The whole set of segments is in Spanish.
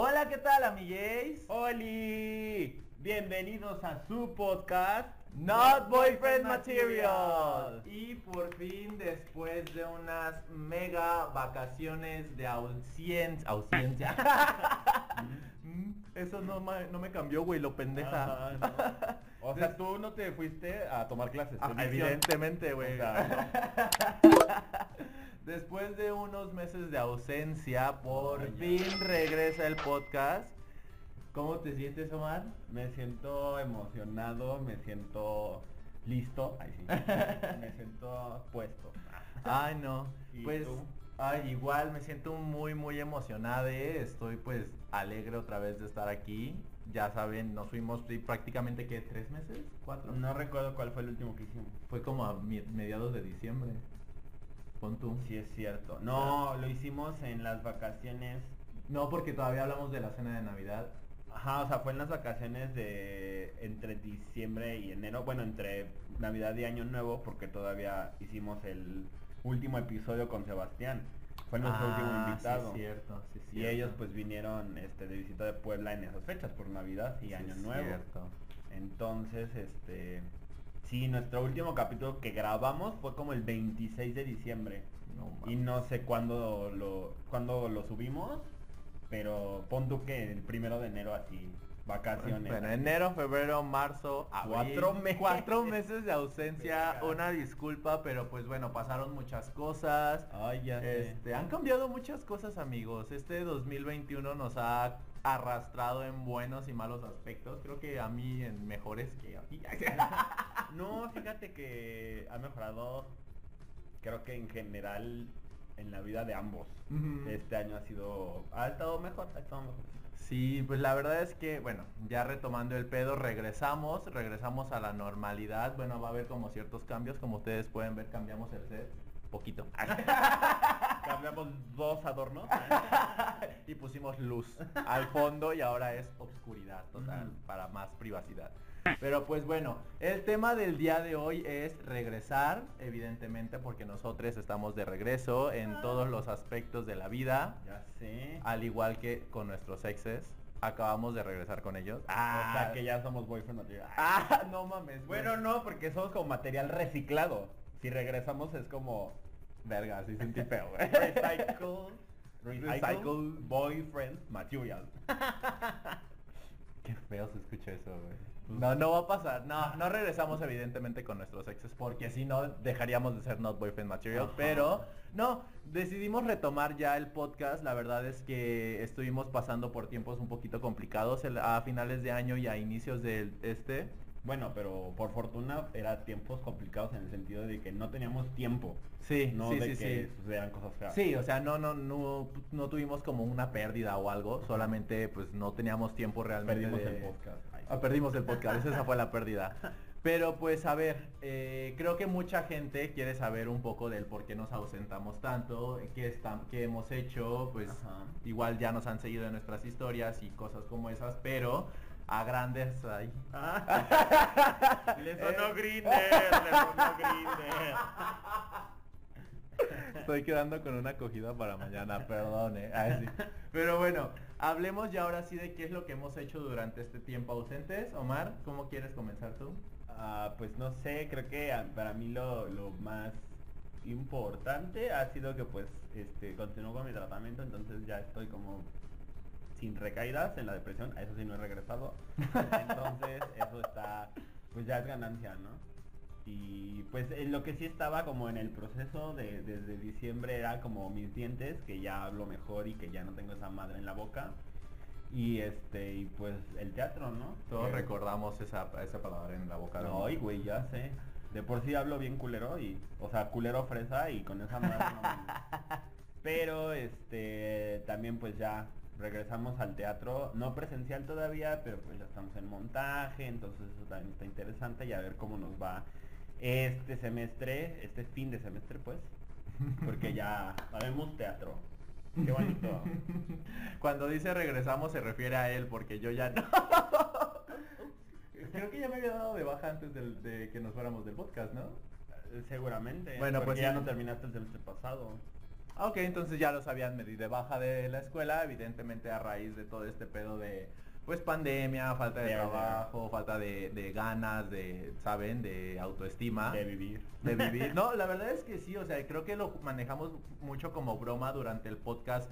Hola, ¿qué tal, amigues? ¡Holi! Bienvenidos a su podcast Not Boyfriend Material. Y por fin, después de unas mega vacaciones de ausencia... Ausencia. Eso no, ma- no me cambió, güey, lo pendeja. No. O sea, tú no te fuiste a tomar clases. Ah, evidentemente, güey. O sea, Después de unos meses de ausencia, por ya. fin regresa el podcast. ¿Cómo te sientes, Omar? me siento emocionado, me siento listo. Ay, sí. me siento puesto. Ay, no. ¿Y Pues, tú? ay, igual me siento muy, muy emocionado. ¿eh? Estoy pues alegre otra vez de estar aquí. Ya saben, nos fuimos prácticamente, ¿qué? ¿Tres meses? ¿Cuatro? No recuerdo cuál fue el último que hicimos. Fue como a mediados de diciembre. Pon tú. Sí, es cierto. No, lo hicimos en las vacaciones. No, porque todavía hablamos de la cena de Navidad. Ajá, o sea, fue en las vacaciones de entre diciembre y enero. Bueno, entre Navidad y Año Nuevo, porque todavía hicimos el último episodio con Sebastián. Fue nuestro Ah, último sí, invitado. es cierto, sí, es Y cierto. ellos pues vinieron este, de visita de Puebla en esas fechas, por Navidad y Sí, Año Nuevo. cierto. Entonces, este... Sí, nuestro último capítulo que grabamos fue como el 26 de diciembre. No Y no sé cuándo lo, cuándo lo subimos, pero pon tú que el primero de enero así, vacaciones. Bueno, enero, febrero, marzo, abril, Cuatro meses. cuatro meses de ausencia. Una disculpa, pero pues bueno, pasaron muchas cosas. Ay, ya sé. Este, han cambiado muchas cosas, amigos. Este 2021 nos ha arrastrado en buenos y malos aspectos. Creo que a mí en mejores que a ti. No, fíjate que ha mejorado, creo que en general en la vida de ambos. Este año ha sido, ha estado mejor, ha estado mejor. Sí, pues la verdad es que, bueno, ya retomando el pedo, regresamos, regresamos a la normalidad. Bueno, va a haber como ciertos cambios, como ustedes pueden ver, cambiamos el set. Poquito. Cambiamos dos adornos. y pusimos luz al fondo y ahora es obscuridad total para más privacidad. Pero pues bueno, el tema del día de hoy es regresar, evidentemente porque nosotros estamos de regreso en todos los aspectos de la vida, Ya sé. al igual que con nuestros exes. Acabamos de regresar con ellos. o sea que ya somos boyfriend material. Ah, no mames. Bueno, no, porque somos como material reciclado. Si regresamos es como verga, sí sentí feo, güey. recycle, recycle, boyfriend material. Qué feo se escucha eso, güey. No, no va a pasar. No, no regresamos evidentemente con nuestros exes porque si no dejaríamos de ser not boyfriend material. Ajá. Pero no, decidimos retomar ya el podcast. La verdad es que estuvimos pasando por tiempos un poquito complicados el- a finales de año y a inicios del este. Bueno, pero por fortuna era tiempos complicados en el sentido de que no teníamos tiempo. Sí, No sí, de sí, que sí. sucedieran cosas feas. Sí, o sea, no, no, no, no tuvimos como una pérdida o algo, solamente pues no teníamos tiempo realmente. Perdimos de- el podcast. Ay. Ah, perdimos el podcast, esa fue la pérdida. Pero pues a ver, eh, creo que mucha gente quiere saber un poco del por qué nos ausentamos tanto, qué, está- qué hemos hecho, pues Ajá. igual ya nos han seguido en nuestras historias y cosas como esas, pero a grandes ahí. Le Eh. sonó Grinder, le sonó Grinder. Estoy quedando con una acogida para mañana, perdone. Ay, sí. Pero bueno, hablemos ya ahora sí de qué es lo que hemos hecho durante este tiempo ausentes. Omar, ¿cómo quieres comenzar tú? Ah, pues no sé, creo que ah, para mí lo, lo más importante ha sido que pues este continúo con mi tratamiento, entonces ya estoy como sin recaídas en la depresión, a eso sí no he regresado. Entonces eso está, pues ya es ganancia, ¿no? Y pues en lo que sí estaba como en el proceso de desde diciembre era como mis dientes, que ya hablo mejor y que ya no tengo esa madre en la boca. Y este, y pues el teatro, ¿no? Todos Que- recordamos esa, esa palabra en la boca de no, y güey, ya sé. De por sí hablo bien culero y, o sea, culero fresa y con esa madre no. Pero este también pues ya regresamos al teatro, no presencial todavía, pero pues ya estamos en montaje, entonces eso también está interesante y a ver cómo nos va este semestre, este fin de semestre pues, porque ya sabemos teatro. Qué bonito. Cuando dice regresamos se refiere a él porque yo ya no. Creo que ya me había dado de baja antes del- de que nos fuéramos del podcast, ¿no? Seguramente. Bueno, porque pues ya no terminaste el semestre pasado. Ok, entonces ya los habían medido de baja de la escuela, evidentemente a raíz de todo este pedo de pues pandemia, falta de trabajo, falta de, de ganas, de, ¿saben? De autoestima. De vivir. de vivir. No, la verdad es que sí, o sea, creo que lo manejamos mucho como broma durante el podcast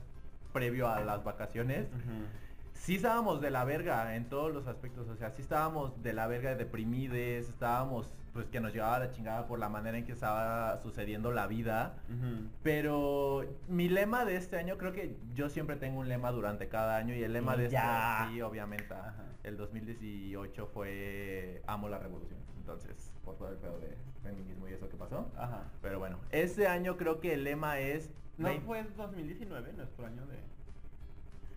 previo a las vacaciones. Sí estábamos de la verga en todos los aspectos, o sea, sí estábamos de la verga deprimides, estábamos pues que nos llevaba la chingada por la manera en que estaba sucediendo la vida. Pero mi lema de este año, creo que yo siempre tengo un lema durante cada año y el lema Y de este ya. sí, obviamente, Ajá. el 2018 fue amo la revolución. Entonces, por todo el pedo de feminismo y eso que pasó. Ajá. Pero bueno, este año creo que el lema es... ¿No fue 2019 nuestro año de...?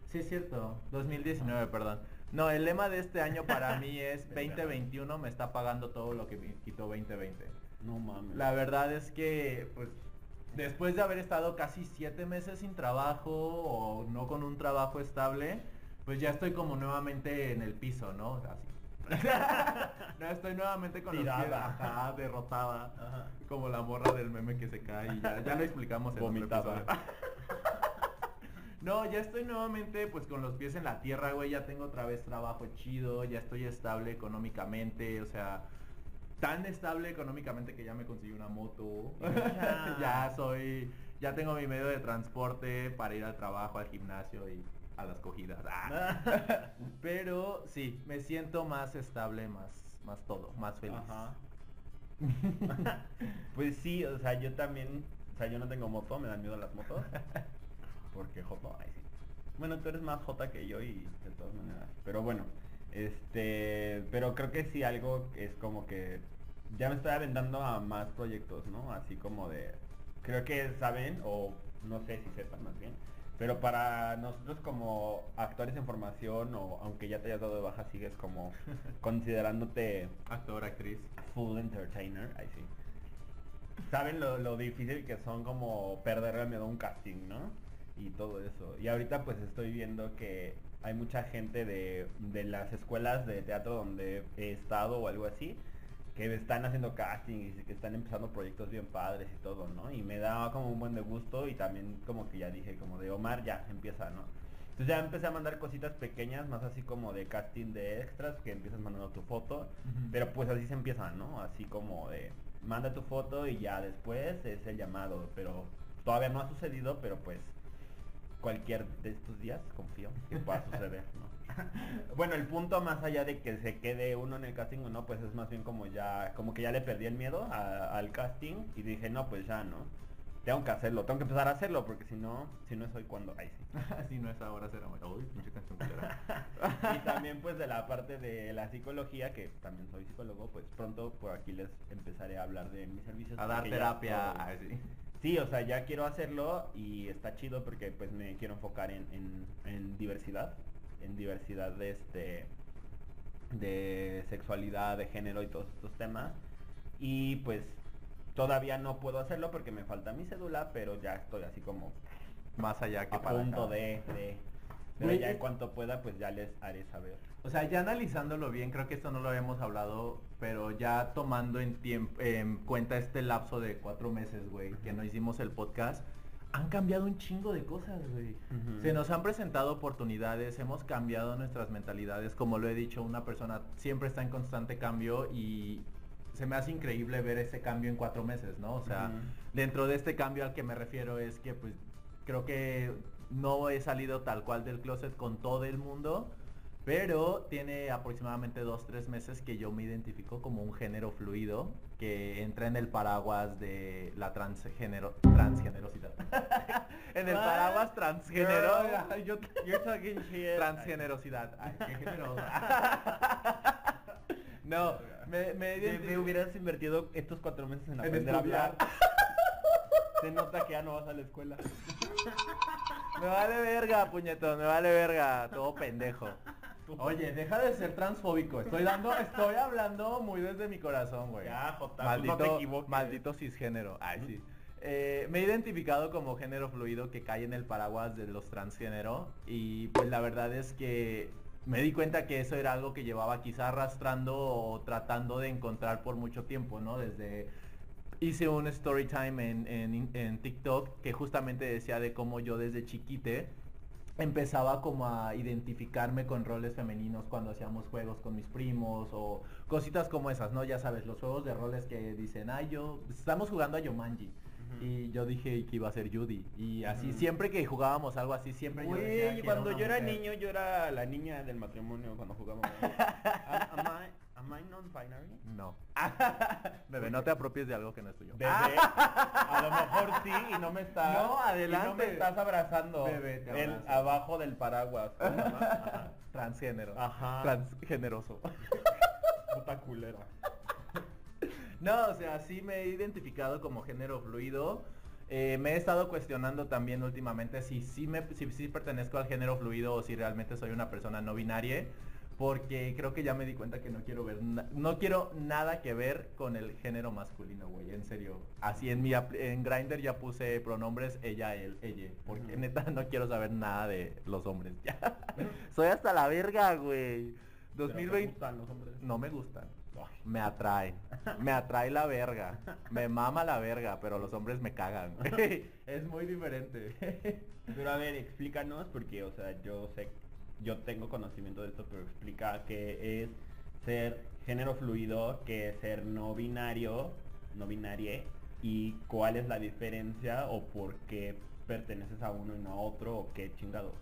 Sí, es cierto. 2019, perdón. No, el lema de este año para mí es Venga. 2021 me está pagando todo lo que me quitó 2020. No mames. La verdad es que, pues, después de haber estado casi siete meses sin trabajo o no con un trabajo estable, pues ya estoy como nuevamente en el piso, ¿no? Así. no, estoy nuevamente con los pies, ajá, derrotada. Ajá. Como la morra del meme que se cae y ya, ya lo explicamos en otro Vomitaba. episodio. No, ya estoy nuevamente pues con los pies en la tierra, güey, ya tengo otra vez trabajo chido, ya estoy estable económicamente, o sea, tan estable económicamente que ya me conseguí una moto, Ya. ya soy, ya tengo mi medio de transporte para ir al trabajo, al gimnasio y a las cogidas. Ah. Pero sí, me siento más estable, más, más todo, más feliz. Ajá. pues sí, o sea, yo también, o sea, yo no tengo moto, me dan miedo las motos. Porque Joto, ay sí. Bueno, tú eres más Jota que yo y de todas maneras. Pero bueno, este, pero creo que sí algo es como que ya me estoy aventando a más proyectos, ¿no? Así como de, creo que saben, o no sé si sepan más bien, pero para nosotros como actores en formación, o aunque ya te hayas dado de baja, sigues como considerándote Actor, actriz. full entertainer, ahí sí. Saben lo, lo difícil que son como perderle el miedo a un casting, ¿no? Y todo eso. Y ahorita pues estoy viendo que hay mucha gente de, de las escuelas de teatro donde he estado o algo así, que están haciendo casting y que están empezando proyectos bien padres y todo, ¿no? Y me da como un buen de gusto y también como que ya dije, como de Omar, ya, empieza, ¿no? Entonces ya empecé a mandar cositas pequeñas, más así como de casting de extras, que empiezas mandando tu foto, pero pues así se empieza, ¿no? Así como de manda tu foto y ya después es el llamado, pero todavía no ha sucedido, pero pues cualquier de estos días confío que pueda suceder, ¿no? bueno, el punto más allá de que se quede uno en el casting o no, pues es más bien como ya, como que ya le perdí el miedo a- al casting y dije, no, pues ya, ¿no? Tengo que hacerlo, tengo que empezar a hacerlo, porque si no, si no es hoy cuando, ahí sí. si no es ahora será mañana. Uy, pinche canción y también pues de la parte de la psicología, que también soy psicólogo, pues pronto por aquí les empezaré a hablar de mis servicios. A dar ya terapia. sí. Sí, o sea, ya quiero hacerlo y está chido porque pues me quiero enfocar en, en- en diversidad, en diversidad de este de sexualidad, de género y todos estos temas. Y pues todavía no puedo hacerlo porque me falta mi cédula, pero ya estoy así como Más allá que a para punto acá. de, de- Pero ya en es- cuanto pueda, pues ya les haré saber. O sea, ya analizándolo bien, creo que esto no lo habíamos hablado, pero ya tomando en, tiemp- en cuenta este lapso de cuatro meses, güey, que no hicimos el podcast, han cambiado un chingo de cosas, güey. Se nos han presentado oportunidades, hemos cambiado nuestras mentalidades, como lo he dicho, una persona siempre está en constante cambio y se me hace increíble ver ese cambio en cuatro meses, ¿no? O sea, dentro de este cambio al que me refiero es que pues creo que no he salido tal cual del closet con todo el mundo, pero tiene aproximadamente dos, tres meses que yo me identifico como un género fluido que entra en el paraguas de la transgénero, transgenerosidad. en el paraguas transgénero. Yo- You're talking shit. transgenerosidad. Ay, qué generoso. no, me, me identi- te hubieras invertido estos cuatro meses en En aprender a hablar. Se nota que ya no vas a la escuela. Me vale verga, puñetón, me vale verga, todo pendejo. Oye, deja de ser transfóbico. Estoy dando, estoy hablando muy desde mi corazón, güey. Ya, Jota, maldito, no te equivoques. maldito cisgénero. Ay, sí. Eh, me he identificado como género fluido que cae en el paraguas de los transgénero y pues la verdad es que me di cuenta que eso era algo que llevaba quizá arrastrando o tratando de encontrar por mucho tiempo, ¿no? Desde hice un story time en, en, en TikTok que justamente decía de cómo yo desde chiquite empezaba como a identificarme con roles femeninos cuando hacíamos juegos con mis primos o cositas como esas, ¿no? Ya sabes, los juegos de roles que dicen, ay, yo, estamos jugando a Yomanji. Y yo dije que iba a ser Judy. Y así, siempre que jugábamos algo así, siempre yo decía cuando yo era mujer. niño, yo era la niña del matrimonio cuando jugábamos. am, am I, non-binary? No. Bebé, no te apropies de algo que no es tuyo. Bebé, a lo mejor sí y no me estás. No, y no adelante. me estás abrazando. Bebé, te el abajo del paraguas. Ajá. Transgénero. Ajá. Transgeneroso. Puta culera. No, o sea, sí me he identificado como género fluido. Eh, me he estado cuestionando también últimamente si sí me, si, sí pertenezco al género fluido o si realmente soy una persona no binaria. Porque creo que ya me di cuenta que no quiero ver, no quiero nada que ver con el género masculino, güey, en serio. Así en mi en Grinder ya puse pronombres ella, él, ella, porque neta no quiero saber nada de los hombres. Ya. Soy hasta la verga, güey. Pero te 2020 gustan los hombres. no me gustan. Me atrae. Me atrae la verga. Me mama la verga, pero los hombres me cagan. es muy diferente. Pero a ver, explícanos porque, o sea, yo sé, yo tengo conocimiento de esto, pero explica qué es ser género fluido, qué es ser no binario, no binarie, y cuál es la diferencia o por qué perteneces a uno y no a otro o qué chingados.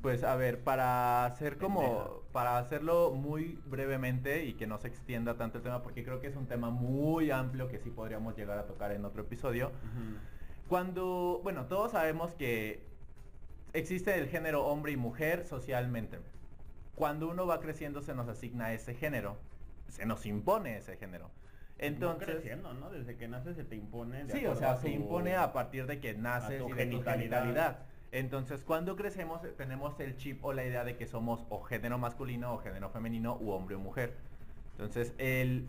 Pues a ver, para hacer como, para hacerlo muy brevemente y que no se extienda tanto el tema, porque creo que es un tema muy amplio que sí podríamos llegar a tocar en otro episodio. Cuando, bueno, todos sabemos que existe el género hombre y mujer socialmente. Cuando uno va creciendo se nos asigna ese género, se nos impone ese género. Entonces, creciendo, ¿no? Desde que naces se te impone. sí, o sea, se impone a partir de que naces y de tu genitalidad. genitalidad. Entonces, cuando crecemos eh, tenemos el chip o la idea de que somos o género masculino o género femenino u hombre o mujer. Entonces, el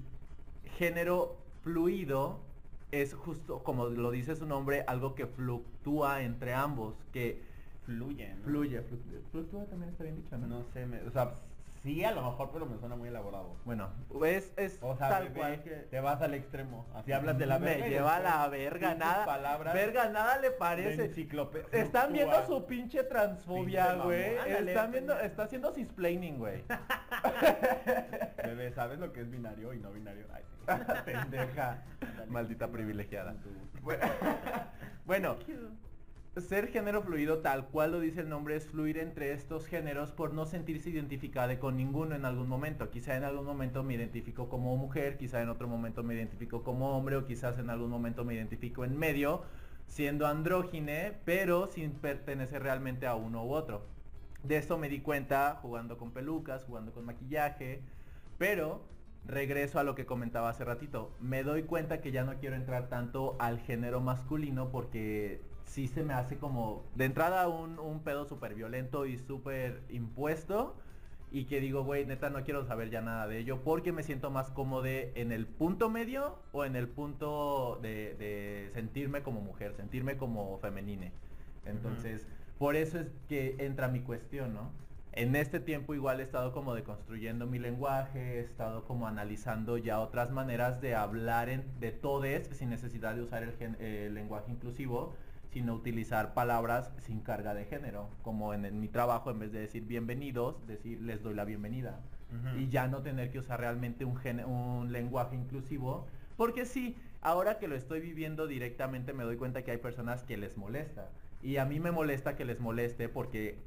género fluido es justo, como lo dice su nombre, algo que fluctúa entre ambos, que fluye, ¿no? fluye, fluctúa, fluctúa también está bien dicho, ¿no? No sé, me- o sea, sí a lo mejor, pero me suena muy elaborado. Bueno, es, es O sea, tal bebé, cual que... te vas al extremo. Así hablas de la me verga. y lleva a la verga, nada, palabras verga, nada le parece. Están viendo su pinche transfobia, güey. Están viendo, está haciendo cisplaining, güey. Bebé, ¿sabes lo que es binario y no binario? Ay. Pendeja. Maldita privilegiada. Bueno, ser género fluido tal cual lo dice el nombre es fluir entre estos géneros por no sentirse identificada con ninguno en algún momento. Quizá en algún momento me identifico como mujer, quizá en otro momento me identifico como hombre o quizás en algún momento me identifico en medio siendo andrógine, pero sin pertenecer realmente a uno u otro. De esto me di cuenta jugando con pelucas, jugando con maquillaje, pero regreso a lo que comentaba hace ratito. Me doy cuenta que ya no quiero entrar tanto al género masculino porque sí se me hace como de entrada un, un pedo súper violento y súper impuesto y que digo, güey, neta no quiero saber ya nada de ello porque me siento más cómodo en el punto medio o en el punto de, de sentirme como mujer, sentirme como femenine. Entonces, por eso es que entra mi cuestión, ¿no? En este tiempo igual he estado como deconstruyendo mi lenguaje, he estado como analizando ya otras maneras de hablar en- de todes sin necesidad de usar el, gen- el lenguaje inclusivo, sino utilizar palabras sin carga de género, como en, en mi trabajo en vez de decir bienvenidos, decir les doy la bienvenida y ya no tener que usar realmente un lenguaje inclusivo. Porque sí, ahora que lo estoy viviendo directamente me doy cuenta que hay personas que les molesta. Y a mí me molesta que les moleste porque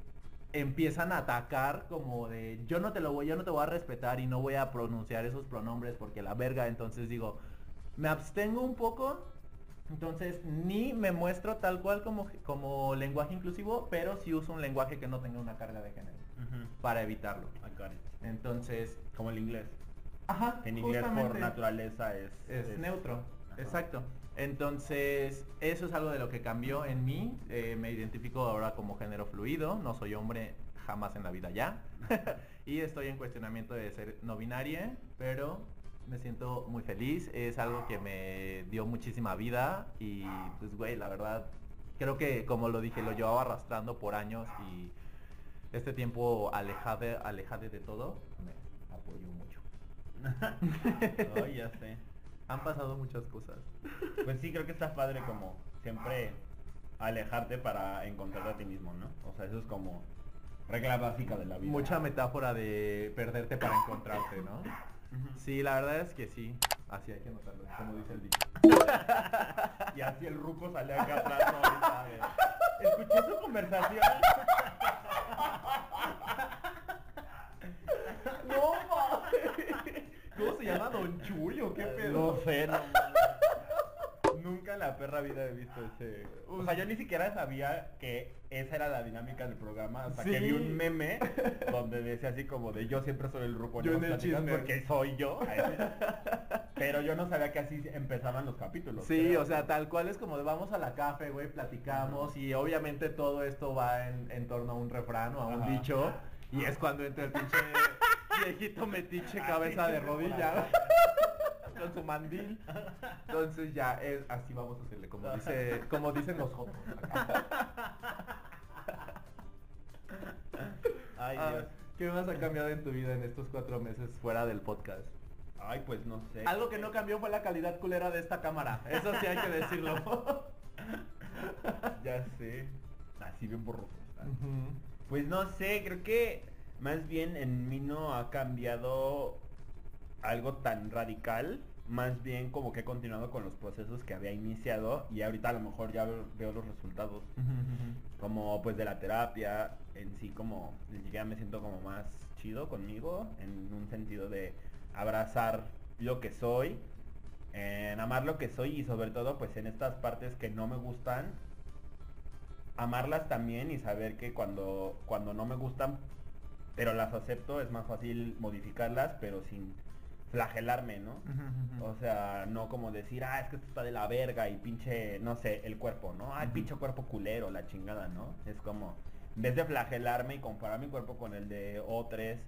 empiezan a atacar como de yo no te lo voy, yo no te voy a respetar y no voy a pronunciar esos pronombres porque la verga. Entonces digo, me abstengo un poco. Entonces ni me muestro tal cual como, como lenguaje inclusivo, pero sí uso un lenguaje que no tenga una carga de género para evitarlo. It. Entonces, Como el inglés. Ajá, En inglés por naturaleza es... Es, neutro, Ajá. exacto. Entonces, eso es algo de lo que cambió en mí. Eh, me identifico ahora como género fluido, no soy hombre jamás en la vida ya. y estoy en cuestionamiento de ser no binaria, pero me siento muy feliz. Es algo que me dio muchísima vida y pues güey, la verdad, creo que como lo dije, lo llevaba arrastrando por años y este tiempo alejade, alejade de todo me apoyó mucho. Oh, ya sé. Han pasado muchas cosas. Pues sí, creo que está padre como siempre alejarte para encontrarte a ti mismo, ¿no? O sea, eso es como regla básica de la vida. Mucha metáfora de perderte para encontrarte, ¿no? Sí, la verdad es que sí. Así hay que notarlo, como dice el dicho. Y así el ruco sale acá atrás. Ahorita, de, Escuché su conversación. No mames. ¿Cómo se llama Don Chuy o qué pedo? No sé, no mames. Nunca en la perra vida he visto ese. O sea, yo ni siquiera sabía que esa era la dinámica del programa hasta que vi un meme donde decía así como de yo siempre soy el ruco Yo en pláticas porque soy yo. Pero yo no sabía que así empezaban los capítulos. Sí, o sea, tal cual es como de vamos a la café, güey, platicamos y obviamente todo esto va en, en torno a un refrán o a un Ajá. dicho y es cuando entra el pinche viejito metiche cabeza de rodilla con su mandil. Entonces ya es así vamos a hacerle como dice como dicen los jotos. Ay, Ah, Dios. ¿Qué más ha cambiado en tu vida en estos cuatro meses fuera del podcast? Ay, pues no sé. Algo que no cambió fue la calidad culera de esta cámara. Eso sí hay que decirlo. Ya sé. Así bien borroso. está. Pues no sé, creo que más bien en mí no ha cambiado algo tan radical. Más bien como que he continuado con los procesos que había iniciado y ahorita a lo mejor ya veo los resultados. Como pues de la terapia, en sí como ya me siento como más chido conmigo, en un sentido de abrazar lo que soy, en amar lo que soy y sobre todo pues en estas partes que no me gustan, amarlas también y saber que cuando, cuando no me gustan, pero las acepto, es más fácil modificarlas, pero sin flagelarme, ¿no? O sea, no como decir, ah, es que esto está de la verga y pinche, no sé, el cuerpo, ¿no? Ah, el pinche cuerpo culero, la chingada, ¿no? Es como, en vez de flagelarme y comparar mi cuerpo con el de otros,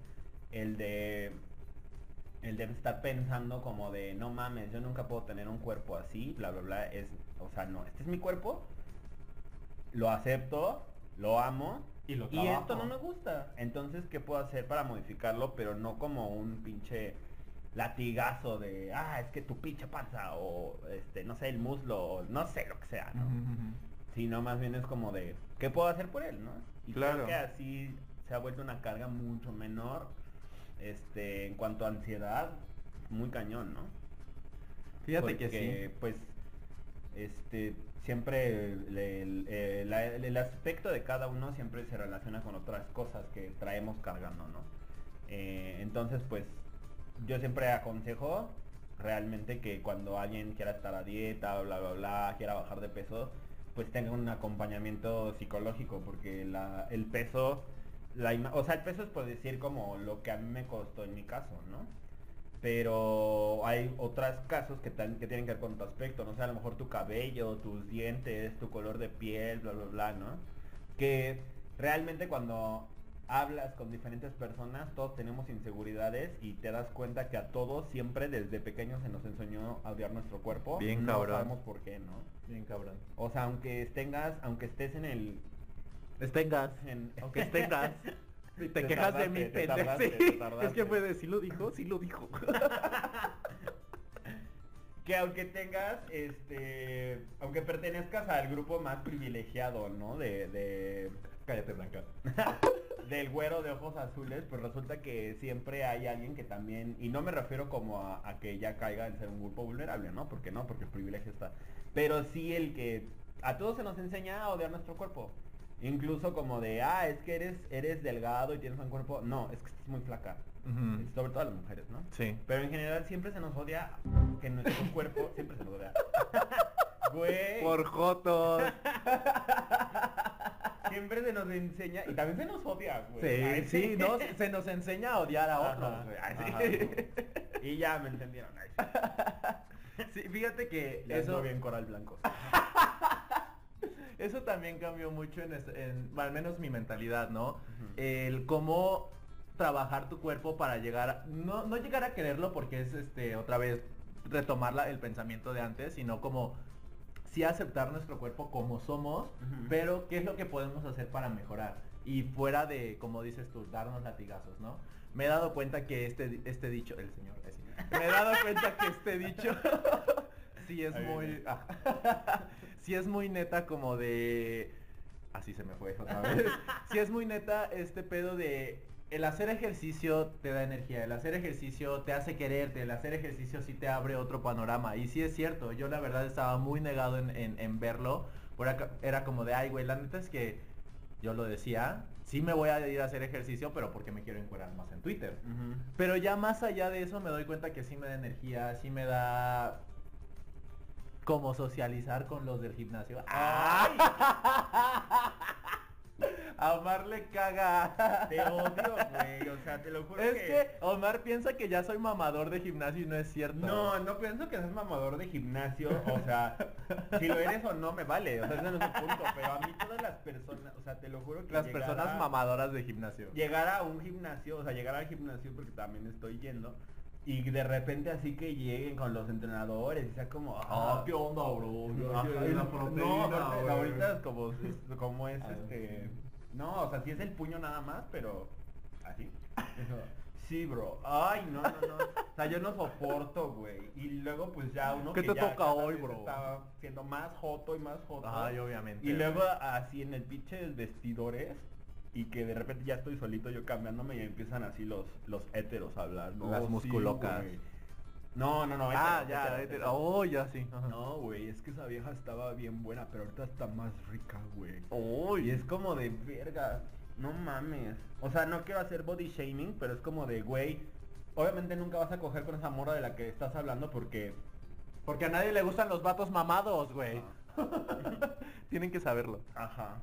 el de, el de estar pensando como de, no mames, yo nunca puedo tener un cuerpo así, bla, bla, bla, es, o sea, no, este es mi cuerpo, lo acepto, lo amo, Y lo y esto no me gusta. Entonces, ¿qué puedo hacer para modificarlo? Pero no como un pinche latigazo de, ah, es que tu pinche panza, o este, no sé, el muslo, o no sé lo que sea, ¿no? Sino más bien es como de, ¿qué puedo hacer por él, no? Y Claro. creo que así se ha vuelto una carga mucho menor, este, en cuanto a ansiedad, muy cañón, ¿no? Fíjate que sí. pues, este, siempre el, el- el aspecto de cada uno siempre se relaciona con otras cosas que traemos cargando, ¿no? Eh, entonces, pues, yo siempre aconsejo realmente que cuando alguien quiera estar a dieta, bla, bla, bla, quiera bajar de peso, pues tenga un acompañamiento psicológico, porque la, el peso, la o sea, el peso es por decir como lo que a mí me costó en mi caso, ¿no? pero hay otros casos que, que tienen que ver con tu aspecto, no sé, a lo mejor tu cabello, tus dientes, tu color de piel, bla, bla, bla, ¿no? Que realmente cuando hablas con diferentes personas, todos tenemos inseguridades y te das cuenta que a todos siempre desde pequeños se nos enseñó a odiar nuestro cuerpo. Bien no cabrón. sabemos por qué, ¿no? Bien cabrón. O sea, aunque tengas, aunque estés en el... Estengas. en- Aunque estengas. Y te, Te quejas de tardaste, te pendejo. Sí. Es que fue de, ¿sí lo dijo? Sí lo dijo. Que aunque tengas, este, aunque pertenezcas al grupo más privilegiado, ¿no? De, de, Cállate, Blanca. del güero de ojos azules, pues resulta que siempre hay alguien que también, y no me refiero como a, que ya caiga en ser un grupo vulnerable, ¿no? Porque no, porque el privilegio está. Pero sí el que a todos se nos enseña a odiar nuestro cuerpo. Incluso como de, ah, es que eres, eres delgado y tienes un cuerpo. No, es que estás muy flaca. Sobre todo a las mujeres, ¿no? Sí. Pero en general siempre se nos odia que nuestro cuerpo siempre se nos odia. Güey. Por jotos. Siempre se nos enseña y también se nos odia, güey. Sí, sí, no, se nos enseña a odiar a otros. güey. Sí. Y ya me entendieron. Ay, sí. Sí, fíjate que Ya eso, bien coral blanco. eso también cambió mucho en, este- en- al menos mi mentalidad, ¿no? El cómo trabajar tu cuerpo para llegar, a- no, no llegar a quererlo porque es este otra vez retomar la- el pensamiento de antes, sino como sí aceptar nuestro cuerpo como somos, pero qué es lo que podemos hacer para mejorar. Y fuera de, como dices tú, darnos latigazos, ¿no? me he dado cuenta que este, este dicho, el señor, me he dado cuenta que este dicho sí es Ahí muy, ah, sí es muy neta como de, así se me fue otra vez, sí es muy neta este pedo de el hacer ejercicio te da energía, el hacer ejercicio te hace quererte, el hacer ejercicio sí te abre otro panorama. Y sí es cierto, yo la verdad estaba muy negado en, en- en verlo. Era como de, ay, güey, la neta es que yo lo decía, sí me voy a ir a hacer ejercicio, pero porque me quiero encuerar más en Twitter. Pero ya más allá de eso me doy cuenta que sí me da energía, sí me da como socializar con los del gimnasio. ¡Ay! A Omar le caga. Te odio, güey. O sea, te lo juro Es que Omar piensa que ya soy mamador de gimnasio y no es cierto. No, no pienso que seas mamador de gimnasio, o sea, si lo eres o no me vale, o sea, ese no es el punto, pero a mí todas las personas, o sea, te lo juro que Las personas a- mamadoras de gimnasio. llegar a un gimnasio, o sea, llegar al gimnasio porque también estoy yendo y de repente así que lleguen con los entrenadores y sea como, Ah, ¿qué onda, bro? Yo- Ajá, yo- y la no, proteína, ahorita es como, es- como es Ah, este, no, o sea, sí es el puño nada más, pero así. Sí, bro. Ay, no, no, no. O sea, yo no soporto, güey. Y luego pues ya uno ¿Qué que te ya toca hoy, bro? Está siendo más joto y más joto. Ay, obviamente. Y luego así en el pinche vestidores y que de repente ya estoy solito yo cambiándome y empiezan así los los héteros a hablar, ¿no? Las Sí, musculocas. güey. no, no, no. Ah, ya, héteros, este- héteros. oh, ya sí. ajá. No, güey, es que esa vieja estaba bien buena, pero ahorita está más rica, güey. Uy, Y es como de verga, no mames. O sea, no quiero hacer body shaming, pero es como de, güey, obviamente nunca vas a coger con esa morra de la que estás hablando porque... Porque a nadie le gustan los vatos mamados, güey. Tienen que saberlo. Ajá.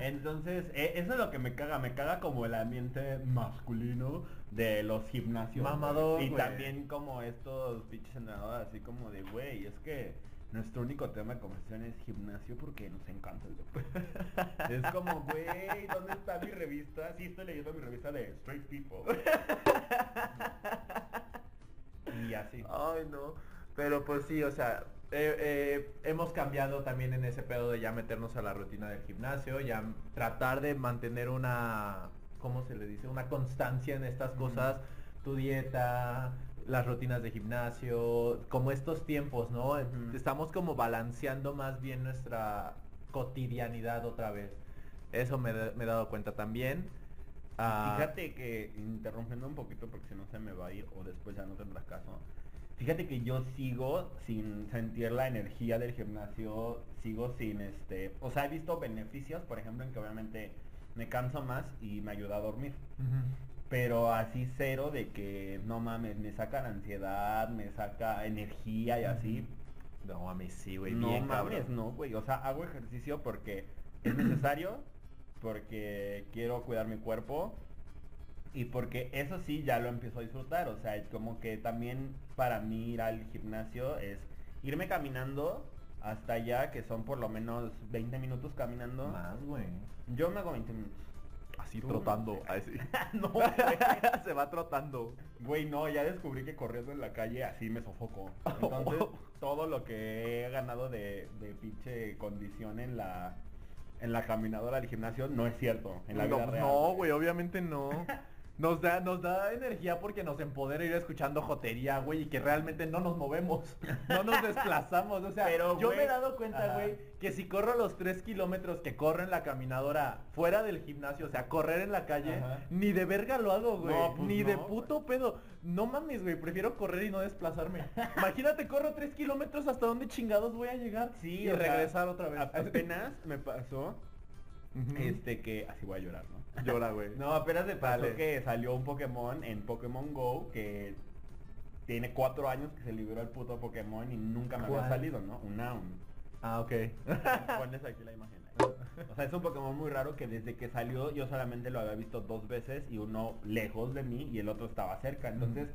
Entonces, e- eso es lo que me caga, me caga como el ambiente masculino de los gimnasios. Mamador, Y también como estos pinches entrenadores, así como de, güey, es que nuestro único tema de conversación es gimnasio porque nos encanta el deporte. es como, güey, ¿dónde está mi revista? Sí, estoy leyendo mi revista de Straight People. y así. Ay, no. Pero pues sí, o sea, eh, eh, hemos cambiado también en ese pedo de ya meternos a la rutina del gimnasio, ya tratar de mantener una, ¿cómo se le dice? Una constancia en estas cosas, tu dieta, las rutinas de gimnasio, como estos tiempos, ¿no? Estamos como balanceando más bien nuestra cotidianidad otra vez. Eso me, he- me he dado cuenta también. Ah, Fíjate que, interrumpiendo un poquito porque si no se me va a ir o después ya no tendrás caso. Fíjate que yo sigo sin sentir la energía del gimnasio, sigo sin este, o sea, he visto beneficios, por ejemplo, en que obviamente me canso más y me ayuda a dormir. Pero así cero de que no mames, me saca la ansiedad, me saca energía y así. No, mí sí, güey. no bien, mames, cabrón. no, güey. O sea, hago ejercicio porque es necesario, porque quiero cuidar mi cuerpo y porque eso sí ya lo empiezo a disfrutar. O sea, es como que también para mí ir al gimnasio es irme caminando hasta allá, que son por lo menos 20 minutos caminando. Más, güey. Yo me hago 20 minutos. Así Tú, trotando. así. no. Se va trotando. Güey, no, ya descubrí que corriendo en la calle así me sofoco. Entonces, todo lo que he ganado de, de pinche condición en la en la caminadora del gimnasio no es cierto. En la no, vida real. no, güey, obviamente no. Nos da, nos da energía porque nos empodera ir escuchando jotería, güey, y que realmente no nos movemos, no nos desplazamos. O sea, Pero, yo me he dado cuenta, güey, que si corro los 3 kilómetros que corro en la caminadora fuera del gimnasio, o sea, correr en la calle, Ajá. ni de verga lo hago, güey. No, pues ni de puto pedo. No mames, güey, prefiero correr y no desplazarme. Imagínate, corro 3 kilómetros, ¿hasta dónde chingados voy a llegar? Sí, y sea, regresar otra vez. Apenas me pasó Este que así voy a llorar, ¿no? Llora, güey. No, apenas me pasó Dale. que salió un Pokémon en Pokémon Go que tiene cuatro años que se liberó el puto Pokémon y nunca me ¿Cuál? había salido, ¿no? Un Noun. Ah, ok. Pones aquí la imagen. O sea, es un Pokémon muy raro que desde que salió yo solamente lo había visto dos veces y uno lejos de mí y el otro estaba cerca. Entonces,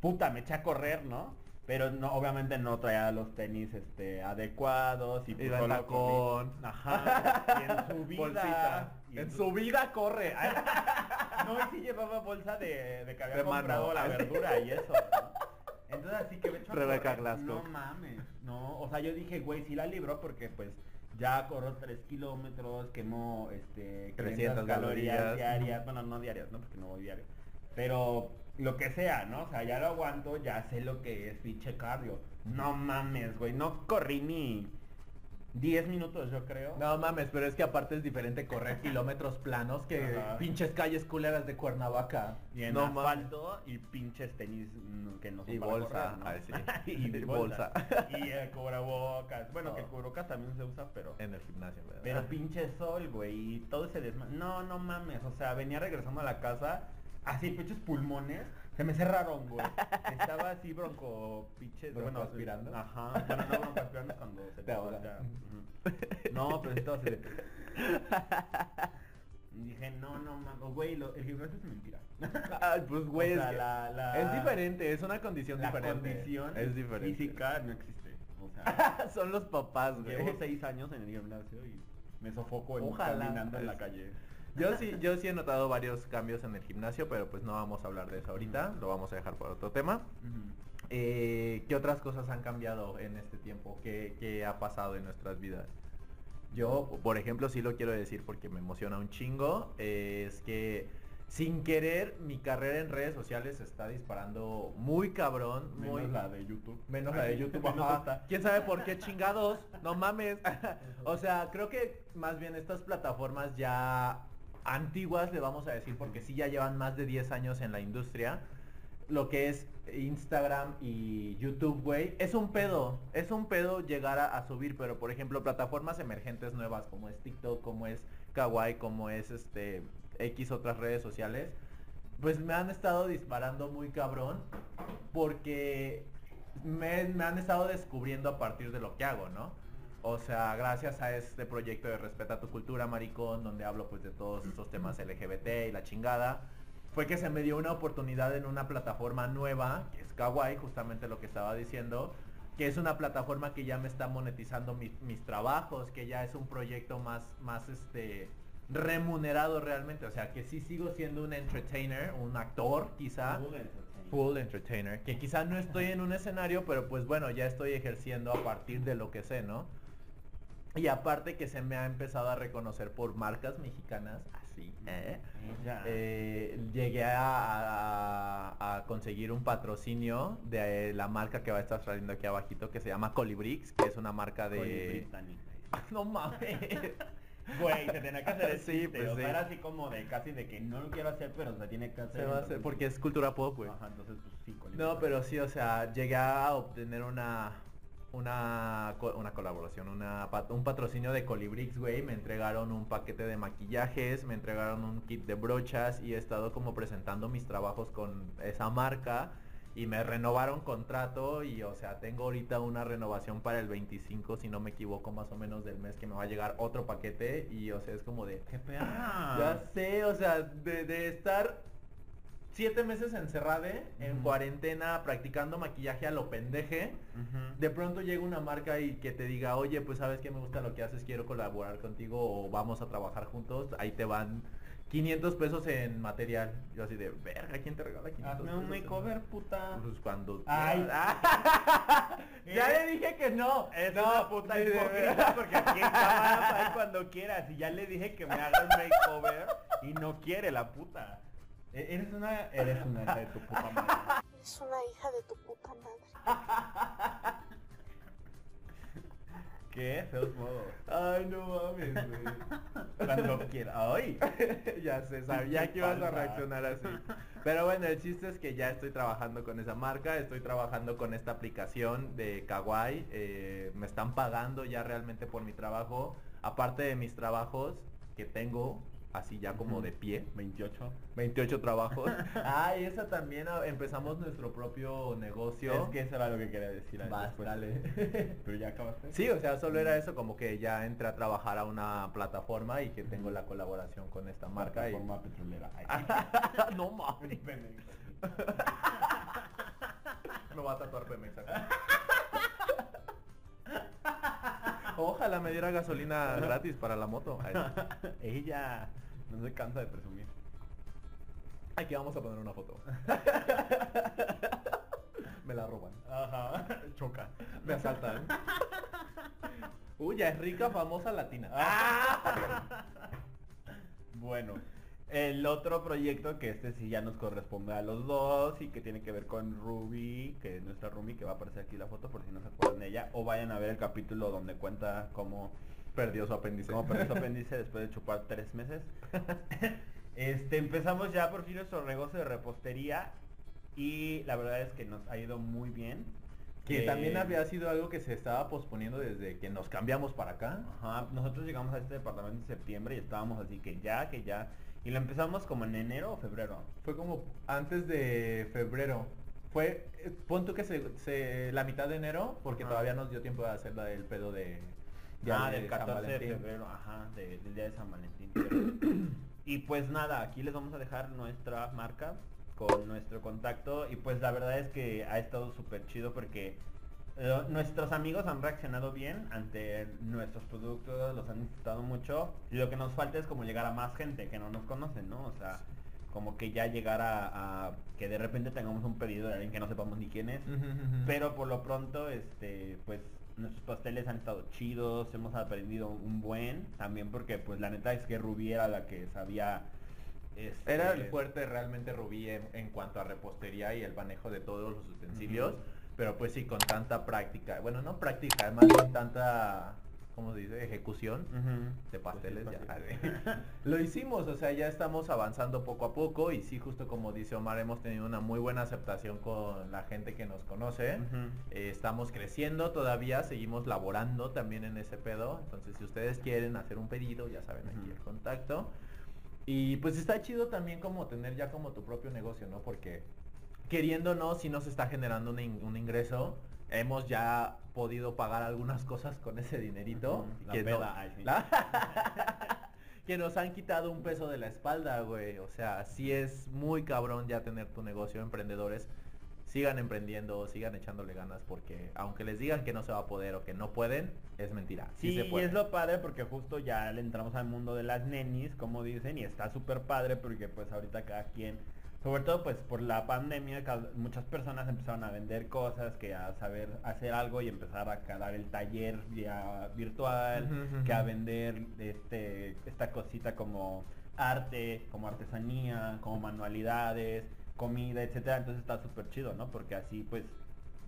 puta, me eché a correr, ¿no? Pero no, obviamente no traía los tenis este adecuados y pues Iba en solo tacón. Ajá. Y en su vida. Bolsita. y En su vida corre. no, y sí llevaba bolsa de, de que había De mano. comprado la verdura y eso, ¿no? Entonces así que me echo a Rebeca. No mames, no. O sea, yo dije, güey, sí la libró porque pues ya corro 3 kilómetros, quemo este 300 calorías calorías. diarias. Bueno, no diarias, ¿no? Porque no voy diario. Pero lo que sea, ¿no? O sea, ya lo aguanto, ya sé lo que es pinche cardio. No mames, güey, no corrí ni 10 minutos, yo creo. No mames, pero es que aparte es diferente correr kilómetros planos que Ajá. pinches calles culeras de Cuernavaca. Y en no mames. asfalto y pinches tenis mm, que no son Y para bolsa, correr, ¿no? sí. y Y bolsa. y el cubrebocas. Bueno, que el cubrebocas también se usa, pero... En el gimnasio, ¿verdad? Pero pinche sol, güey, y todo ese desma... No, no mames, o sea, venía regresando a la casa, así, pinches pulmones, se me cerraron, güey. Estaba así bronco, pinches... ¿Broncoaspirando? Ajá, bueno, no broncoaspirando es cuando se Te ujú. No, pero estaba así de... Dije, no, no mames, güey, lo- el gimnasio es mentira. Ay, pues güey, O sea, es, que la- la- es diferente, es una condición La diferente. condición es diferente. física no existe. O sea, Son los papás, güey. llevo seis años en el gimnasio y me sofoco en Ojalá. caminando en la calle. Yo sí, yo sí he notado varios cambios en el gimnasio, pero pues no vamos a hablar de eso ahorita, lo vamos a dejar para otro tema. Eh, ¿Qué otras cosas han cambiado en este tiempo? ¿Qué, qué ha pasado en nuestras vidas? Yo, por ejemplo, sí lo quiero decir porque me emociona un chingo, eh, es que sin querer mi carrera en redes sociales se está disparando muy cabrón, Menos muy... la de YouTube. Menos la de YouTube, ajá. ¿Quién sabe por qué chingados? No mames. o sea, creo que más bien estas plataformas ya antiguas, le vamos a decir, porque sí ya llevan más de 10 años en la industria. Lo que es Instagram y YouTube, güey, es un pedo. Es un pedo llegar a, subir, pero por ejemplo, plataformas emergentes nuevas como es TikTok, como es Kawaii, como es este X otras redes sociales, pues me han estado disparando muy cabrón porque me han estado descubriendo a partir de lo que hago, ¿no? O sea, gracias a este proyecto de Respeta tu Cultura, Maricón, donde hablo pues de todos estos temas LGBT y la chingada, fue que se me dio una oportunidad en una plataforma nueva, que es Kawaii, justamente lo que estaba diciendo, que es una plataforma que ya me está monetizando mis, mis trabajos, que ya es un proyecto más, más este remunerado realmente, o sea que sí sigo siendo un entertainer, un actor quizá, full entertainer, que quizá no estoy en un escenario, pero pues bueno, ya estoy ejerciendo a partir de lo que sé, ¿no? Y aparte que se me ha empezado a reconocer por marcas mexicanas, así, ¿eh? Ya. Eh, llegué a, a- a conseguir un patrocinio de la marca que va a estar saliendo aquí abajito, que se llama Colibrix, que es una marca de... británica. no mames. Güey, se tenía que hacer el Sí, pues o sea, sí. era así como de casi de que no lo quiero hacer, pero se tiene que hacer. Se va a hacer porque es cultura pop, güey. Ajá, entonces pues sí. No, pero sí, o sea, llegué a obtener una una una colaboración, una un patrocinio de Colibrix, güey, me entregaron un paquete de maquillajes, me entregaron un kit de brochas y he estado como presentando mis trabajos con esa marca y me renovaron contrato y o sea, tengo ahorita una renovación para el 25, si no me equivoco, más o menos del mes que me va a llegar otro paquete y o sea, es como de ya sé, o sea, de, de estar siete meses encerrade, en cuarentena, practicando maquillaje a lo pendeje, de pronto llega una marca y que te diga, oye, pues sabes que me gusta lo que haces, quiero colaborar contigo o vamos a trabajar juntos, ahí te van 500 pesos en material. Yo así de, verga, ¿quién te regala 500 Hazme un pesos en- makeover, puta. Pues cuando... Ay. ya le dije que no. Es no, una puta hipócrita porque aquí en cámara cuando quieras y ya le dije que me haga un makeover y no quiere la puta. E- Eres una eres una hija de tu puta madre. Es una hija de tu puta madre. Qué feos modos. Ay, no mames, güey. Cuando quiera. Ay. ya sé, sabía que ibas a reaccionar así. Pero bueno, el chiste es que ya estoy trabajando con esa marca, estoy trabajando con esta aplicación de Kawaii, eh, me están pagando ya realmente por mi trabajo, aparte de mis trabajos que tengo así ya como de pie, 28. 28 trabajos. ah, y esa también ah, empezamos nuestro propio negocio. Es que eso era lo que quería decir Vas, después. dale. Pero ya acabaste. Sí, o sea, solo era eso, como que ya entré a trabajar a una plataforma y que tengo la colaboración con esta marca. Y... Plataforma petrolera. Ay, no mames. Pemex. Me va a tatuar Pemex acá. Ojalá me diera gasolina gratis para la moto. Ay, Ella no se cansa de presumir. Aquí vamos a poner una foto. Me la roban. Ajá. Choca. Me asaltan. Uy, ya es rica, famosa latina. Ah. Bueno, el el otro proyecto que este sí ya nos corresponde a los dos y que tiene que ver con Ruby, que es nuestra Ruby, que va a aparecer aquí la foto por si no se acuerdan de ella, o vayan a ver el capítulo donde cuenta cómo Perdió su apéndice. cómo perdió su apéndice después de chupar tres meses. Este, empezamos ya por fin nuestro negocio de repostería y la verdad es que nos ha ido muy bien. Que Eh, también había sido algo que se estaba posponiendo desde que nos cambiamos para acá. Ajá, nosotros llegamos a este departamento en septiembre y estábamos así que ya, que ya. Y lo empezamos como en enero o febrero. Fue como antes de febrero. Fue, eh, pon tú que se, se- la mitad de enero, porque Ajá. todavía nos dio tiempo de hacer la del pedo de... De del San 14 de febrero, ajá, de- del día de San Valentín. y pues nada, aquí les vamos a dejar nuestra marca con nuestro contacto y pues la verdad es que ha estado súper chido porque eh, nuestros amigos han reaccionado bien ante nuestros productos, los han disfrutado mucho y lo que nos falta es como llegar a más gente que no nos conocen, ¿no? O sea, como que ya llegar a, a que de repente tengamos un pedido de alguien que no sepamos ni quién es. Pero por lo pronto, este, pues nuestros pasteles han estado chidos, hemos aprendido un buen, también porque pues la neta es que Rubí era la que sabía este, Era el fuerte realmente Rubí en, en cuanto a repostería y el manejo de todos los utensilios, pero pues sí, con tanta práctica, bueno, no práctica, más bien tanta, ¿cómo se dice? Ejecución de pasteles. Pues sí, ya. Lo hicimos, o sea, ya estamos avanzando poco a poco y sí, justo como dice Omar, hemos tenido una muy buena aceptación con la gente que nos conoce. Eh, estamos creciendo todavía, seguimos laborando también en ese pedo. Entonces, si ustedes quieren hacer un pedido, ya saben aquí el contacto. Y pues está chido también como tener ya como tu propio negocio, ¿no? Porque queriendo o no, si nos está generando un, in- un ingreso, hemos ya podido pagar algunas cosas con ese dinerito. La que, no- peda, ay, sí. la- que nos han quitado un peso de la espalda, güey. O sea, sí es muy cabrón ya tener tu negocio, emprendedores. Sigan emprendiendo, sigan echándole ganas porque aunque les digan que no se va a poder o que no pueden, es mentira. Sí, Sí, se y es lo padre porque justo ya le entramos al mundo de las nenis, como dicen, y está súper padre porque pues ahorita cada quien, sobre todo pues por la pandemia, muchas personas empezaron a vender cosas, que a saber hacer algo y empezar a dar el taller vía virtual, que a vender este esta cosita como arte, como artesanía, como manualidades, comida, etcétera. Entonces está súper chido, ¿no? Porque así pues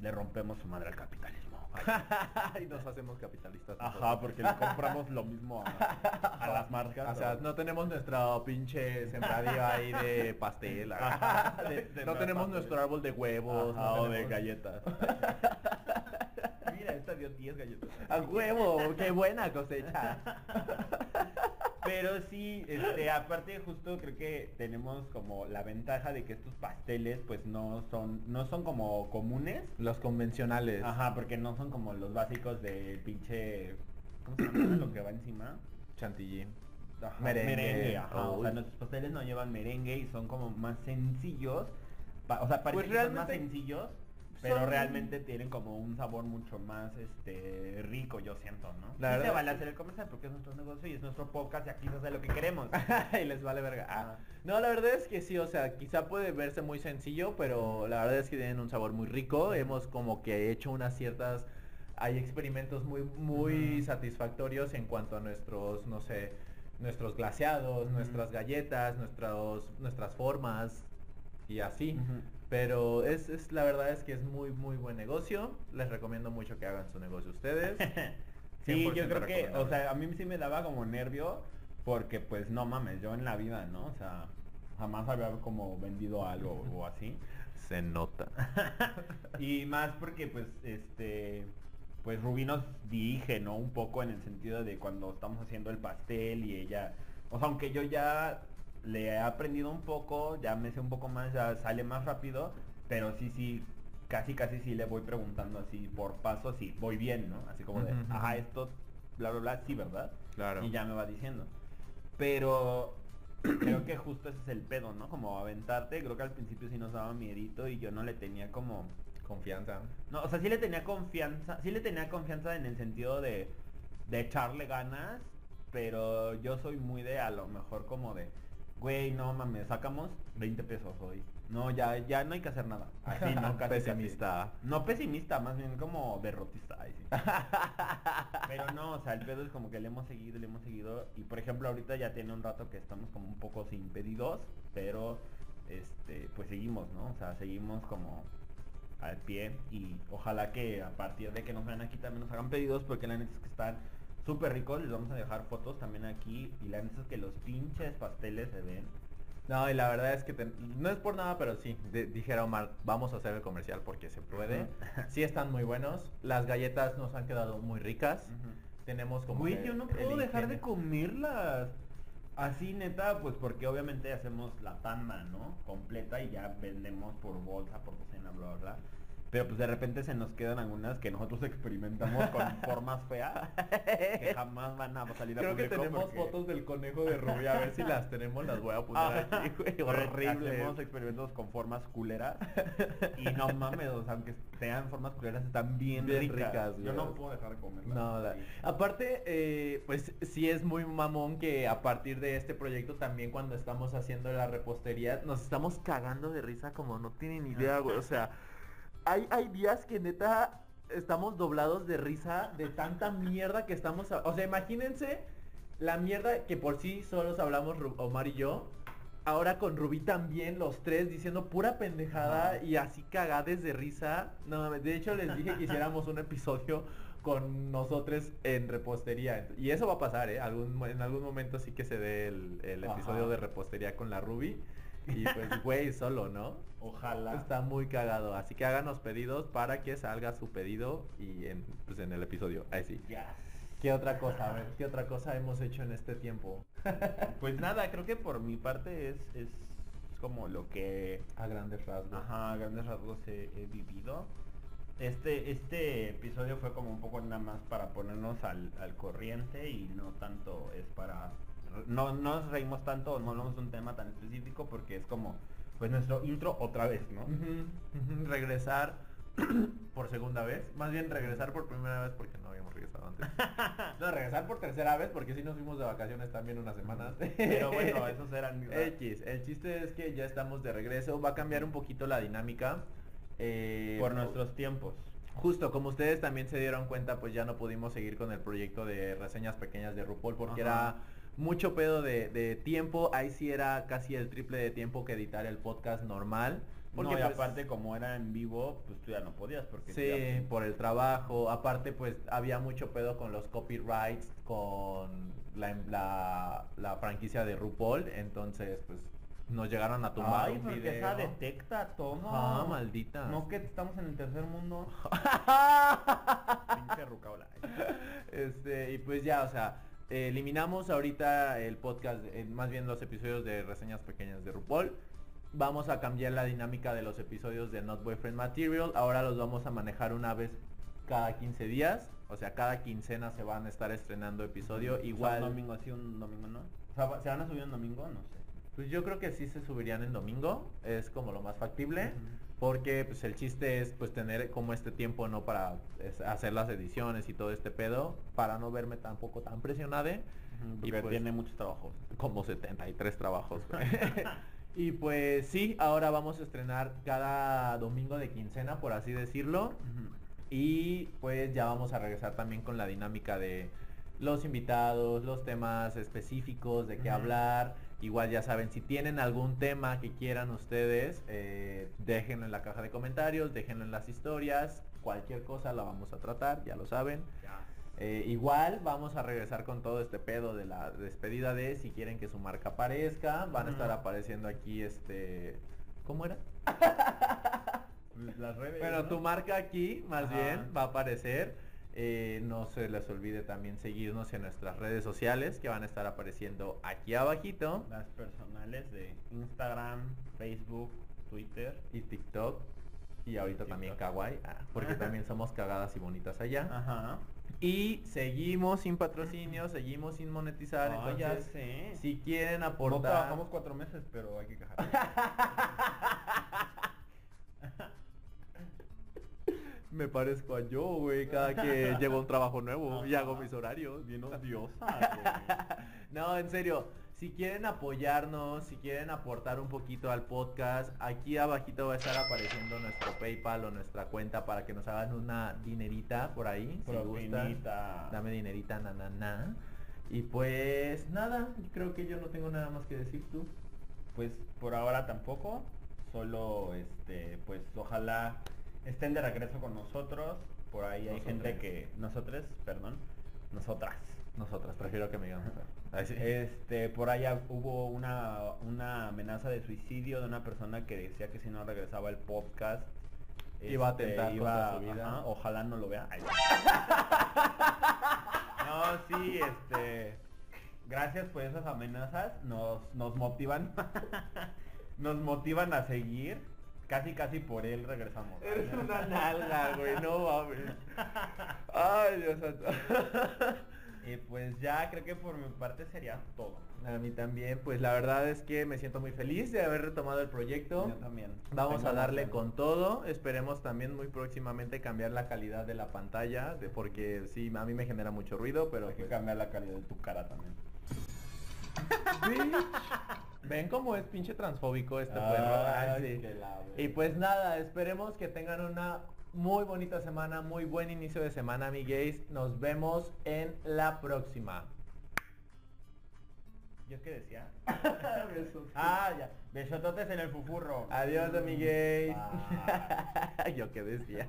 le rompemos su madre al capitalismo. Y nos hacemos capitalistas. Ajá, porque le compramos lo mismo a, a las marcas. O sea, ¿no? tenemos nuestro pinche sembradío ahí de pastel. Ajá, de- de no tenemos pastel. nuestro árbol de huevos. Ajá, no o de galletas. Mira, esta dio 10 galletas. A huevo, qué buena cosecha. Pero sí, este, aparte justo creo que tenemos como la ventaja de que estos pasteles pues no son, no son como comunes. Los convencionales. Ajá, porque no son como los básicos del pinche, ¿cómo se llama? Lo que va encima. Chantilly. Ajá, Merengue. ajá, o sea, nuestros pasteles no llevan merengue y son como más sencillos. Pa- o sea, parece Pues que son más realmente sencillos, pero son- realmente tienen como un sabor mucho más este rico, yo siento, ¿no? La y se verdad vale hacer el comercial porque es nuestro negocio y es nuestro podcast y aquí se hace lo que queremos. y les vale verga. Ah. No, la verdad es que sí, o sea, quizá puede verse muy sencillo, pero la verdad es que tienen un sabor muy rico. Hemos como que hecho unas ciertas, hay experimentos muy, muy satisfactorios en cuanto a nuestros, no sé, nuestros glaseados, nuestras galletas, nuestros, nuestras formas y así. Pero es, es, la verdad es que es muy, muy buen negocio. Les recomiendo mucho que hagan su negocio ustedes. Sí, yo 100% creo que, o sea, a mí sí me daba como nervio porque pues no mames, yo en la vida, ¿no? O sea, jamás había como vendido algo o así. Se nota. y más porque pues este pues Rubí nos dirige, ¿no? Un poco en el sentido de cuando estamos haciendo el pastel y ella, o sea, aunque yo ya le he aprendido un poco, ya me sé un poco más, ya sale más rápido, pero sí, sí, casi, casi sí le voy preguntando así por paso, si voy bien, ¿no? Así como de, ajá, esto, bla, bla, bla, sí, ¿verdad? Claro. Y ya me va diciendo. Pero creo que justo ese es el pedo, ¿no? Como aventarte, creo que al principio sí nos daba miedito y yo no le tenía como... Confianza. No, o sea, sí le tenía confianza, sí le tenía confianza en el sentido de, de echarle ganas, pero yo soy muy de a lo mejor como de güey, no mames, sacamos 20 pesos hoy. No, ya, ya no hay que hacer nada. Así, no, casi, Pesimista. casi. No pesimista, más bien como derrotista. ay, sí. Pero no, o sea, el pedo es como que le hemos seguido, le hemos seguido. Y por ejemplo, ahorita ya tiene un rato que estamos como un poco sin pedidos, pero este, pues seguimos, ¿no? O sea, seguimos como al pie y ojalá que a partir de que nos vean aquí también nos hagan pedidos porque la neta es que están súper ricos, les vamos a dejar fotos también aquí y la neta es que los pinches pasteles se ven. No, y la verdad es que te- no es por nada, pero sí, de- dijera Omar, vamos a hacer el comercial porque se puede. Ujú. Sí están muy buenos, las galletas nos han quedado muy ricas. Tenemos como Güey, yo no puedo dejar de comerlas. Así neta, pues porque obviamente hacemos la tanda, ¿no? Completa y ya vendemos por bolsa, por docena, bla, bla, bla. Pero pues de repente se nos quedan algunas que nosotros experimentamos con formas feas que jamás van a salir a Creo que tenemos porque- fotos del conejo de Rubia, a ver si las tenemos, las voy a poner Ah, aquí, güey, Horrible. Hacemos experimentos con formas culeras. y no mames, o sea, aunque sean formas culeras, están bien, Bien ricas. ricas, Yo no puedo dejar de comerlas. No, la- aparte, eh, pues sí es muy mamón que a partir de este proyecto también cuando estamos haciendo la repostería nos estamos cagando de risa como no tienen idea, güey. O sea, hay, hay días que neta estamos doblados de risa de tanta mierda que estamos... O sea, imagínense la mierda que por sí solos hablamos Omar y yo. Ahora con Rubí también, los tres diciendo pura pendejada y así cagades de risa. No, de hecho les dije que hiciéramos un episodio con nosotros en repostería. Y eso va a pasar, ¿eh? Algún, en algún momento sí que se dé el, episodio de repostería con la Ruby. Y pues, güey, solo, ¿no? Ojalá. Está muy cagado. Así que háganos pedidos para que salga su pedido y en, pues, en el episodio. Ahí sí. Yes. ¿Qué otra cosa? A ver, ¿qué otra cosa hemos hecho en este tiempo? Pues nada, creo que por mi parte es, es como lo que A grandes rasgos. ajá, a grandes rasgos he, he vivido. Este, este episodio fue como un poco nada más para ponernos al, al corriente y no tanto es para... No, no nos reímos tanto, no hablamos de un tema tan específico porque es como pues nuestro intro otra vez, ¿no? Regresar por segunda vez. Más bien regresar por primera vez porque no habíamos regresado antes. No, regresar por tercera vez porque sí nos fuimos de vacaciones también unas semanas. Pero bueno, esos eran. X, el chiste es que ya estamos de regreso, va a cambiar un poquito la dinámica. eh, por nuestros tiempos. Justo, como ustedes también se dieron cuenta, pues ya no pudimos seguir con el proyecto de reseñas pequeñas de RuPaul porque Ajá. era mucho pedo de, de tiempo, ahí sí era casi el triple de tiempo que editar el podcast normal. Porque no, y pues, aparte como era en vivo, pues tú ya no podías porque... Sí, ya- por el trabajo. Aparte, pues había mucho pedo con los copyrights, con la, la, la franquicia de RuPaul. Entonces, pues nos llegaron a tumbar Ay, un porque video. esa detecta todo. Ah, maldita. No que estamos en el tercer mundo. Pinche rucaola. este, y pues ya, o sea, eh, eliminamos ahorita el podcast, eh, más bien los episodios de reseñas pequeñas de RuPaul. Vamos a cambiar la dinámica de los episodios de Not Boyfriend Material. Ahora los vamos a manejar una vez cada 15 días. O sea, cada quincena se van a estar estrenando episodio. Igual. Un domingo así, un domingo no. O sea, ¿se van a subir un domingo? No sé. pues yo creo que sí se subirían en domingo. Es como lo más factible. Porque pues el chiste es pues tener como este tiempo no para es, hacer las ediciones y todo este pedo. Para no verme tampoco tan presionada. Porque pues- tiene muchos trabajos. como 73 trabajos. y pues sí, ahora vamos a estrenar cada domingo de quincena, por así decirlo. Y pues ya vamos a regresar también con la dinámica de los invitados, los temas específicos de qué hablar. Igual ya saben, si tienen algún tema que quieran ustedes, eh, déjenlo en la caja de comentarios, déjenlo en las historias. Cualquier cosa la vamos a tratar, ya lo saben. Eh, igual vamos a regresar con todo este pedo de la despedida de si quieren que su marca aparezca. Van a estar apareciendo aquí este... ¿Cómo era? Las redes. Bueno, ¿no? tu marca aquí más Ajá. bien va a aparecer. Eh, no se les olvide también seguirnos en nuestras redes sociales que van a estar apareciendo aquí abajito. Las personales de Instagram, Facebook, Twitter. Y TikTok. Y ahorita también. Kawaii. ah, porque también somos cagadas y bonitas allá. Ajá. Y seguimos sin patrocinio, seguimos sin monetizar. Ya entonces, sé. si quieren No aportar... trabajamos cuatro meses, pero hay que quejar. Me parezco a yo, güey, cada que llego a un trabajo nuevo y hago mis horarios. Bien odiosa, güey. No, en serio, Si quieren apoyarnos, si quieren aportar un poquito al podcast, aquí abajito va a estar apareciendo nuestro PayPal o nuestra cuenta para que nos hagan una dinerita por ahí. Si gustan. Dame dinerita, na, na, na. Y pues nada, creo que yo no tengo nada más que decir tú. Pues por ahora tampoco. Solo este, pues ojalá estén de regreso con nosotros. Por ahí hay Nosotros. gente que. Nosotros, perdón. Nosotras. Nosotras, prefiero que me digan. Este, por ahí hubo una, una amenaza de suicidio de una persona que decía que si no regresaba el podcast Iba a este, atentar contra su vida. ajá, ojalá no lo vea. Ay. No, sí, este. Gracias por esas amenazas. Nos, nos motivan. nos motivan a seguir. Casi casi por él regresamos. Eres una nalga, güey, no mames. Ay, Dios santo. Y pues ya creo que por mi parte sería todo. A mí también, pues la verdad es que me siento muy feliz de haber retomado el proyecto. Yo también. Vamos Tengo a darle con todo. Esperemos también muy próximamente cambiar la calidad de la pantalla, de- porque sí, a mí me genera mucho ruido, pero Hay que pues, cambiar la calidad de tu cara también. Ven cómo es pinche transfóbico este. Ay, sí. que la Y pues nada, esperemos que tengan una muy bonita semana, muy buen inicio de semana, mi gays. Nos vemos en la próxima. ¿Yo qué decía? Ah, ya. Besototes en el fufurro. Adiós, amigues. Bye. Yo qué decía.